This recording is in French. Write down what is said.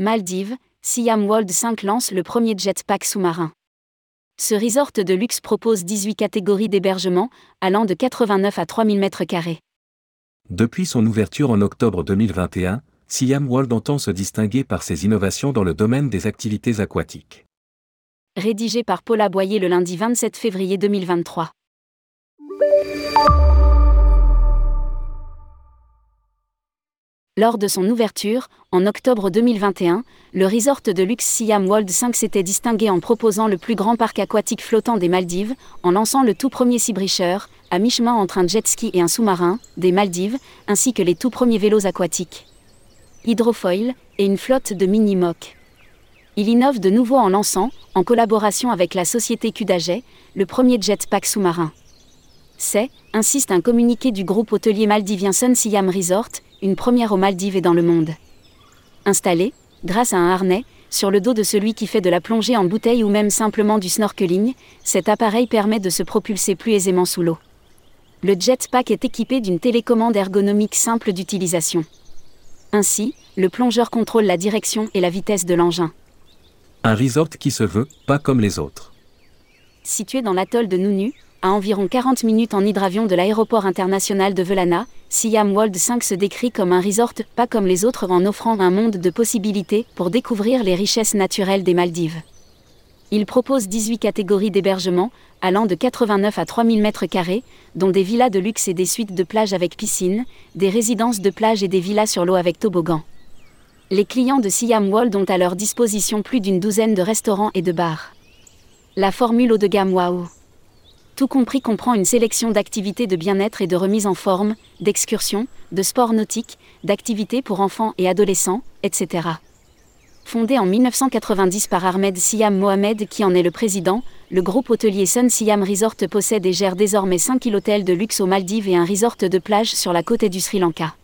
Maldives, Siam World 5 lance le premier jetpack sous-marin. Ce resort de luxe propose 18 catégories d'hébergement, allant de 89 à 3000 m2. Depuis son ouverture en octobre 2021, Siam World entend se distinguer par ses innovations dans le domaine des activités aquatiques. Rédigé par Paula Boyer le lundi 27 février 2023. Lors de son ouverture, en octobre 2021, le resort de luxe Siam World 5 s'était distingué en proposant le plus grand parc aquatique flottant des Maldives, en lançant le tout premier Seabreacher, à mi-chemin entre un jet ski et un sous-marin, des Maldives, ainsi que les tout premiers vélos aquatiques. Hydrofoil, et une flotte de mini-mocs. Il innove de nouveau en lançant, en collaboration avec la société Kudajet, le premier jetpack sous-marin. C'est, insiste un communiqué du groupe hôtelier maldivien Sun Siam Resort, une première aux Maldives et dans le monde. Installé, grâce à un harnais, sur le dos de celui qui fait de la plongée en bouteille ou même simplement du snorkeling, cet appareil permet de se propulser plus aisément sous l'eau. Le jetpack est équipé d'une télécommande ergonomique simple d'utilisation. Ainsi, le plongeur contrôle la direction et la vitesse de l'engin. Un resort qui se veut pas comme les autres. Situé dans l'atoll de Nunu, à environ 40 minutes en hydravion de l'aéroport international de Velana, Siam World 5 se décrit comme un resort pas comme les autres en offrant un monde de possibilités pour découvrir les richesses naturelles des Maldives. Il propose 18 catégories d'hébergement, allant de 89 à 3000 m2, dont des villas de luxe et des suites de plage avec piscine, des résidences de plage et des villas sur l'eau avec toboggan. Les clients de Siam World ont à leur disposition plus d'une douzaine de restaurants et de bars. La formule haut de gamme Wow tout compris comprend une sélection d'activités de bien-être et de remise en forme, d'excursions, de sports nautiques, d'activités pour enfants et adolescents, etc. Fondé en 1990 par Ahmed Siam Mohamed qui en est le président, le groupe hôtelier Sun Siam Resort possède et gère désormais 5 hôtels de luxe aux Maldives et un resort de plage sur la côte du Sri Lanka.